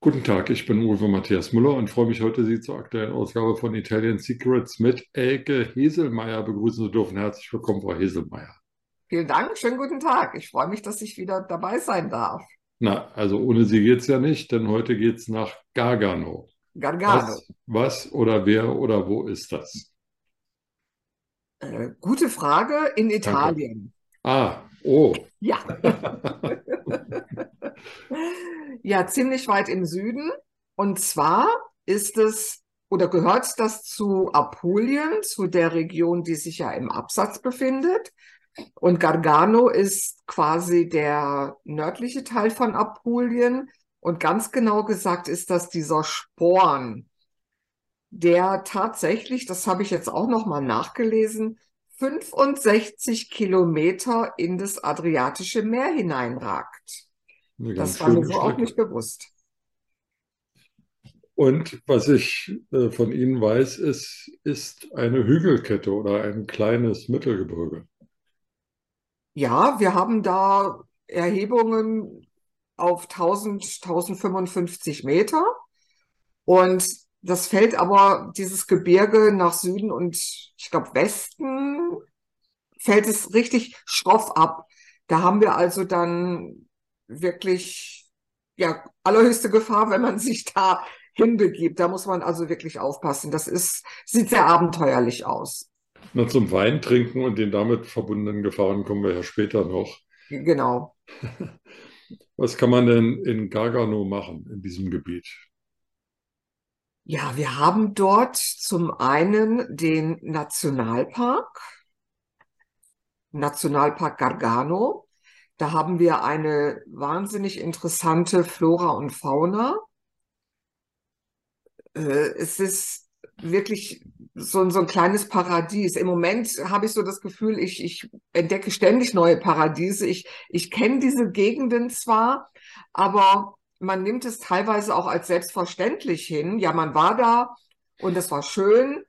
Guten Tag, ich bin Uwe Matthias Müller und freue mich heute, Sie zur aktuellen Ausgabe von Italian Secrets mit Elke Heselmeier begrüßen zu dürfen. Herzlich willkommen, Frau Heselmeier. Vielen Dank, schönen guten Tag. Ich freue mich, dass ich wieder dabei sein darf. Na, also ohne Sie geht es ja nicht, denn heute geht es nach Gargano. Gargano. Was, was oder wer oder wo ist das? Äh, gute Frage in Italien. Ah, oh. Ja. Ja, ziemlich weit im Süden. Und zwar ist es oder gehört das zu Apulien, zu der Region, die sich ja im Absatz befindet. Und Gargano ist quasi der nördliche Teil von Apulien. Und ganz genau gesagt ist das dieser Sporn, der tatsächlich, das habe ich jetzt auch noch mal nachgelesen, 65 Kilometer in das Adriatische Meer hineinragt. Das war mir so auch nicht bewusst. Und was ich äh, von Ihnen weiß, ist, ist eine Hügelkette oder ein kleines Mittelgebirge. Ja, wir haben da Erhebungen auf 1000, 1055 Meter. Und das fällt aber, dieses Gebirge nach Süden und ich glaube Westen, fällt es richtig schroff ab. Da haben wir also dann wirklich ja allerhöchste Gefahr, wenn man sich da hinbegibt. Da muss man also wirklich aufpassen. Das ist, sieht sehr abenteuerlich aus. Na, zum Wein trinken und den damit verbundenen Gefahren kommen wir ja später noch. Genau. Was kann man denn in Gargano machen, in diesem Gebiet? Ja, wir haben dort zum einen den Nationalpark, Nationalpark Gargano. Da haben wir eine wahnsinnig interessante Flora und Fauna. Äh, es ist wirklich so, so ein kleines Paradies. Im Moment habe ich so das Gefühl, ich, ich entdecke ständig neue Paradiese. Ich, ich kenne diese Gegenden zwar, aber man nimmt es teilweise auch als selbstverständlich hin. Ja, man war da und es war schön.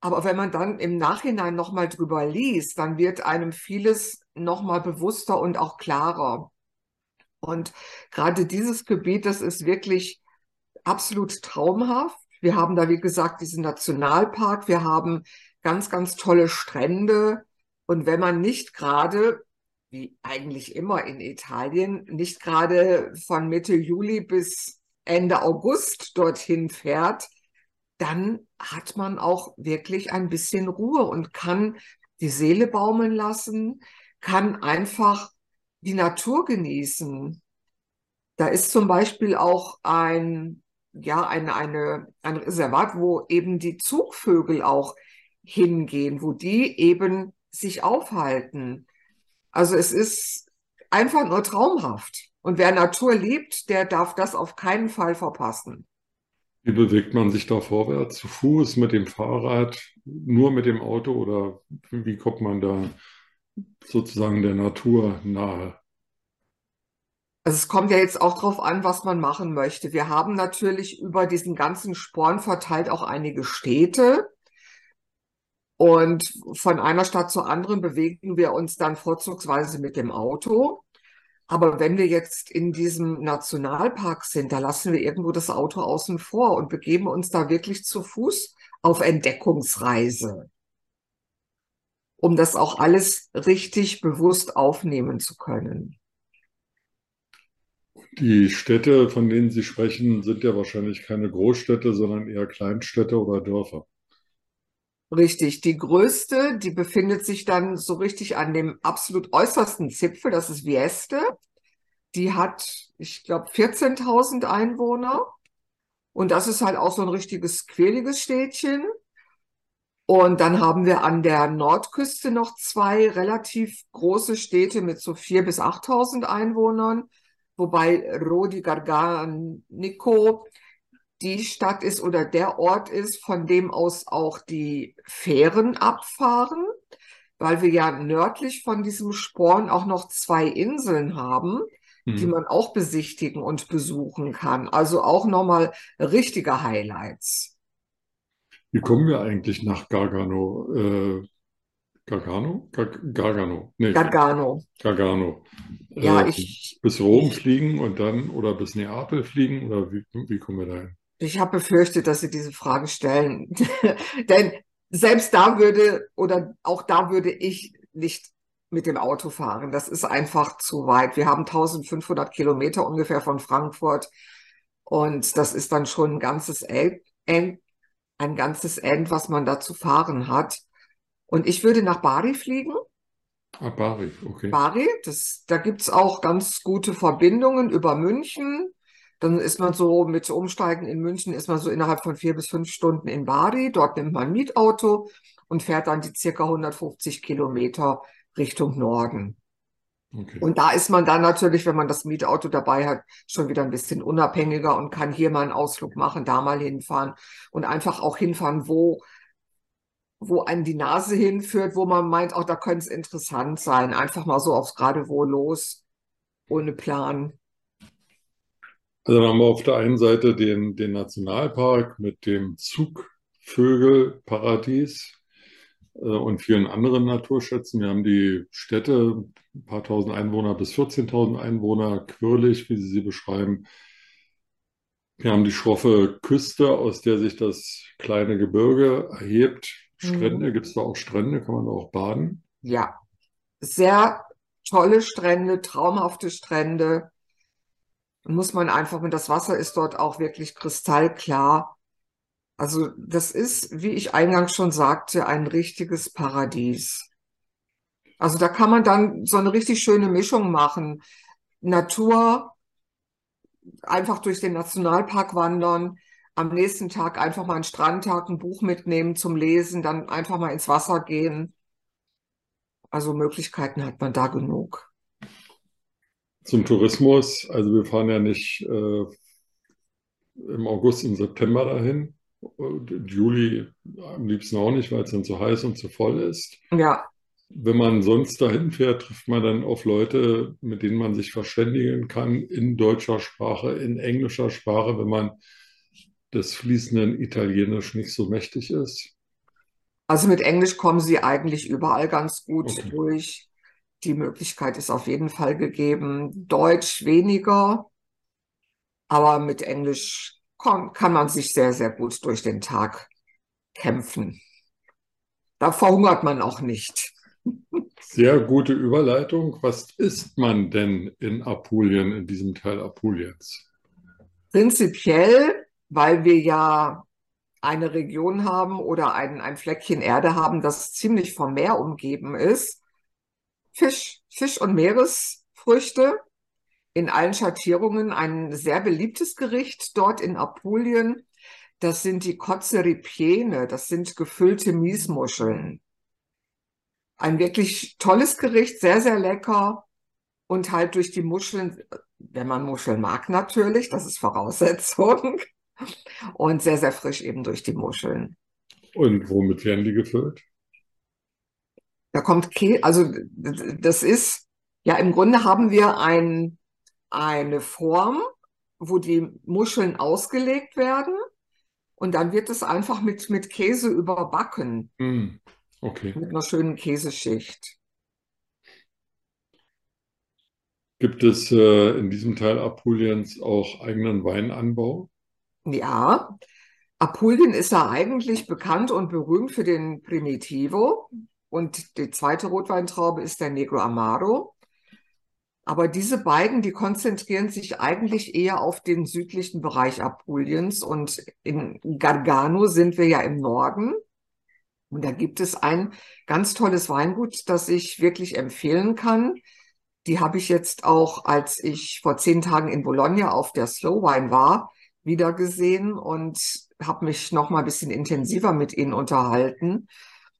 Aber wenn man dann im Nachhinein nochmal drüber liest, dann wird einem vieles nochmal bewusster und auch klarer. Und gerade dieses Gebiet, das ist wirklich absolut traumhaft. Wir haben da, wie gesagt, diesen Nationalpark. Wir haben ganz, ganz tolle Strände. Und wenn man nicht gerade, wie eigentlich immer in Italien, nicht gerade von Mitte Juli bis Ende August dorthin fährt, dann hat man auch wirklich ein bisschen Ruhe und kann die Seele baumeln lassen, kann einfach die Natur genießen. Da ist zum Beispiel auch ein, ja, eine, eine, ein Reservat, wo eben die Zugvögel auch hingehen, wo die eben sich aufhalten. Also es ist einfach nur traumhaft. Und wer Natur liebt, der darf das auf keinen Fall verpassen. Wie bewegt man sich da vorwärts? Zu Fuß, mit dem Fahrrad, nur mit dem Auto oder wie kommt man da sozusagen der Natur nahe? Also es kommt ja jetzt auch darauf an, was man machen möchte. Wir haben natürlich über diesen ganzen Sporn verteilt auch einige Städte. Und von einer Stadt zur anderen bewegen wir uns dann vorzugsweise mit dem Auto. Aber wenn wir jetzt in diesem Nationalpark sind, da lassen wir irgendwo das Auto außen vor und begeben uns da wirklich zu Fuß auf Entdeckungsreise, um das auch alles richtig bewusst aufnehmen zu können. Die Städte, von denen Sie sprechen, sind ja wahrscheinlich keine Großstädte, sondern eher Kleinstädte oder Dörfer. Richtig, die größte, die befindet sich dann so richtig an dem absolut äußersten Zipfel, das ist Vieste. Die hat, ich glaube, 14.000 Einwohner. Und das ist halt auch so ein richtiges quäliges Städtchen. Und dann haben wir an der Nordküste noch zwei relativ große Städte mit so 4.000 bis 8.000 Einwohnern, wobei Rodi Garganico die Stadt ist oder der Ort ist, von dem aus auch die Fähren abfahren, weil wir ja nördlich von diesem Sporn auch noch zwei Inseln haben, mhm. die man auch besichtigen und besuchen kann. Also auch nochmal richtige Highlights. Wie kommen wir eigentlich nach Gargano? Äh, Gargano? Gargano. Nee, Gargano. Gargano. Ja, Äh, ich, bis Rom ich, fliegen und dann oder bis Neapel fliegen oder wie, wie kommen wir dahin? ich habe befürchtet, dass Sie diese Frage stellen. Denn selbst da würde oder auch da würde ich nicht mit dem Auto fahren. Das ist einfach zu weit. Wir haben 1500 Kilometer ungefähr von Frankfurt und das ist dann schon ein ganzes End, ein ganzes End, was man da zu fahren hat. Und ich würde nach Bari fliegen. Ah, Bari, okay. Bari, das, da gibt's auch ganz gute Verbindungen über München. Dann ist man so mit Umsteigen in München, ist man so innerhalb von vier bis fünf Stunden in Bari. Dort nimmt man ein Mietauto und fährt dann die circa 150 Kilometer Richtung Norden. Okay. Und da ist man dann natürlich, wenn man das Mietauto dabei hat, schon wieder ein bisschen unabhängiger und kann hier mal einen Ausflug machen, da mal hinfahren und einfach auch hinfahren, wo, wo einen die Nase hinführt, wo man meint, auch da könnte es interessant sein. Einfach mal so aufs Geradewohl los, ohne Plan. Also dann haben wir auf der einen Seite den, den Nationalpark mit dem Zugvögelparadies und vielen anderen Naturschätzen. Wir haben die Städte, ein paar tausend Einwohner bis 14.000 Einwohner, quirlig, wie Sie sie beschreiben. Wir haben die schroffe Küste, aus der sich das kleine Gebirge erhebt. Strände, Mhm. gibt es da auch Strände? Kann man da auch baden? Ja, sehr tolle Strände, traumhafte Strände. Muss man einfach, und das Wasser ist dort auch wirklich kristallklar. Also das ist, wie ich eingangs schon sagte, ein richtiges Paradies. Also da kann man dann so eine richtig schöne Mischung machen. Natur, einfach durch den Nationalpark wandern, am nächsten Tag einfach mal einen Strandtag, ein Buch mitnehmen zum Lesen, dann einfach mal ins Wasser gehen. Also Möglichkeiten hat man da genug. Zum Tourismus, also wir fahren ja nicht äh, im August und September dahin. Juli am liebsten auch nicht, weil es dann zu heiß und zu voll ist. Ja, Wenn man sonst dahin fährt, trifft man dann auf Leute, mit denen man sich verständigen kann in deutscher Sprache, in englischer Sprache, wenn man des fließenden Italienisch nicht so mächtig ist. also mit Englisch kommen sie eigentlich überall ganz gut Okay. durch. Die Möglichkeit ist auf jeden Fall gegeben. Deutsch weniger, aber mit Englisch kann, kann man sich sehr, sehr gut durch den Tag kämpfen. Da verhungert man auch nicht. Sehr gute Überleitung. Was isst man denn in Apulien, in diesem Teil Apuliens? Prinzipiell, weil wir ja eine Region haben oder ein, ein Fleckchen Erde haben, das ziemlich vom Meer umgeben ist. Fisch, Fisch und Meeresfrüchte in allen Schattierungen. Ein sehr beliebtes Gericht dort in Apulien. Das sind die Kotze Ripiene. Das sind gefüllte Miesmuscheln. Ein wirklich tolles Gericht, sehr, sehr lecker. Und halt durch die Muscheln, wenn man Muscheln mag natürlich, das ist Voraussetzung. Und sehr, sehr frisch eben durch die Muscheln. Und womit werden die gefüllt? Da kommt Käse, also das ist, ja, im Grunde haben wir ein, eine Form, wo die Muscheln ausgelegt werden und dann wird es einfach mit, mit Käse überbacken, Hm, okay. mit einer schönen Käseschicht. Gibt es äh, in diesem Teil Apuliens auch eigenen Weinanbau? Ja, Apulien ist ja eigentlich bekannt und berühmt für den Primitivo und die zweite Rotweintraube ist der Negro Amaro. Aber diese beiden, die konzentrieren sich eigentlich eher auf den südlichen Bereich Apuliens und in Gargano sind wir ja im Norden. Und da gibt es ein ganz tolles Weingut, das ich wirklich empfehlen kann. Die habe ich jetzt auch, als ich vor zehn Tagen in Bologna auf der Slow Wine war, wieder gesehen und habe mich noch mal ein bisschen intensiver mit ihnen unterhalten.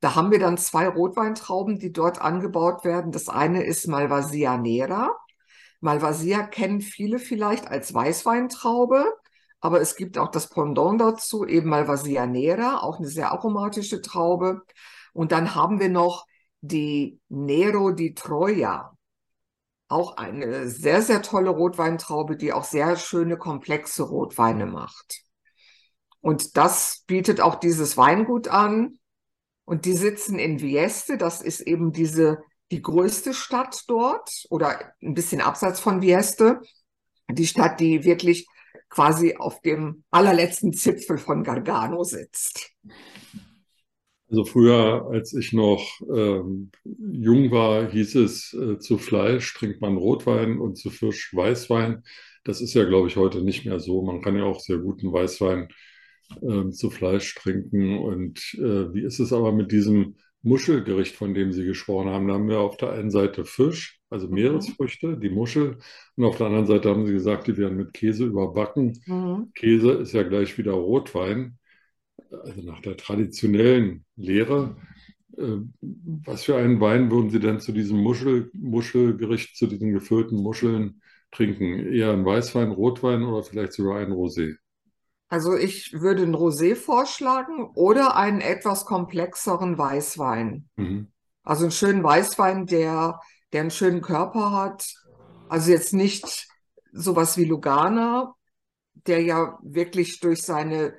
Da haben wir dann zwei Rotweintrauben, die dort angebaut werden. Das eine ist Malvasia Nera. Malvasia kennen viele vielleicht als Weißweintraube, aber es gibt auch das Pendant dazu, eben Malvasia Nera, auch eine sehr aromatische Traube. Und dann haben wir noch die Nero di Troia. Auch eine sehr, sehr tolle Rotweintraube, die auch sehr schöne, komplexe Rotweine macht. Und das bietet auch dieses Weingut an. Und die sitzen in Vieste, das ist eben diese, die größte Stadt dort oder ein bisschen abseits von Vieste. Die Stadt, die wirklich quasi auf dem allerletzten Zipfel von Gargano sitzt. Also früher, als ich noch ähm, jung war, hieß es, äh, zu Fleisch trinkt man Rotwein und zu Fisch Weißwein. Das ist ja, glaube ich, heute nicht mehr so. Man kann ja auch sehr guten Weißwein äh, zu Fleisch trinken. Und äh, wie ist es aber mit diesem Muschelgericht, von dem Sie gesprochen haben? Da haben wir auf der einen Seite Fisch, also mhm. Meeresfrüchte, die Muschel. Und auf der anderen Seite haben Sie gesagt, die werden mit Käse überbacken. Mhm. Käse ist ja gleich wieder Rotwein. Also nach der traditionellen Lehre. Äh, was für einen Wein würden Sie denn zu diesem Muschel, Muschelgericht, zu diesen gefüllten Muscheln trinken? Eher ein Weißwein, Rotwein oder vielleicht sogar ein Rosé? Also ich würde ein Rosé vorschlagen oder einen etwas komplexeren Weißwein. Mhm. Also einen schönen Weißwein, der, der einen schönen Körper hat. Also jetzt nicht sowas wie Lugana, der ja wirklich durch seine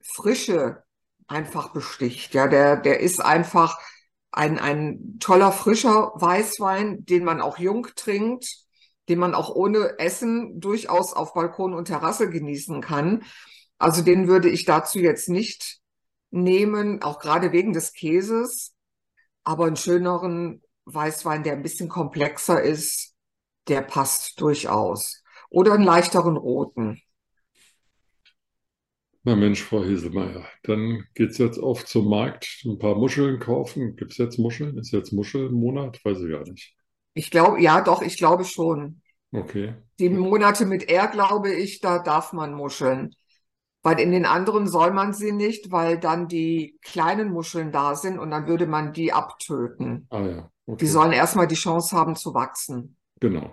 Frische einfach besticht. Ja, der, der ist einfach ein, ein toller, frischer Weißwein, den man auch jung trinkt, den man auch ohne Essen durchaus auf Balkon und Terrasse genießen kann. Also den würde ich dazu jetzt nicht nehmen, auch gerade wegen des Käses. Aber einen schöneren Weißwein, der ein bisschen komplexer ist, der passt durchaus. Oder einen leichteren roten. Na Mensch, Frau Heselmeier, dann geht es jetzt auf zum Markt, ein paar Muscheln kaufen. Gibt es jetzt Muscheln? Ist jetzt Muschelmonat? Weiß ich gar nicht. Ich glaube, ja, doch, ich glaube schon. Okay. Die Monate mit R, glaube ich, da darf man Muscheln. Weil in den anderen soll man sie nicht, weil dann die kleinen Muscheln da sind und dann würde man die abtöten. Ah ja. Okay. Die sollen erstmal die Chance haben zu wachsen. Genau.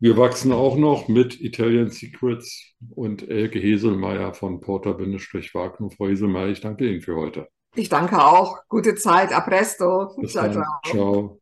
Wir wachsen auch noch mit Italian Secrets und Elke Heselmeier von Porter-Wagner. Frau Heselmeier, ich danke Ihnen für heute. Ich danke auch. Gute Zeit. A presto. Bis ciao, dann. ciao. ciao.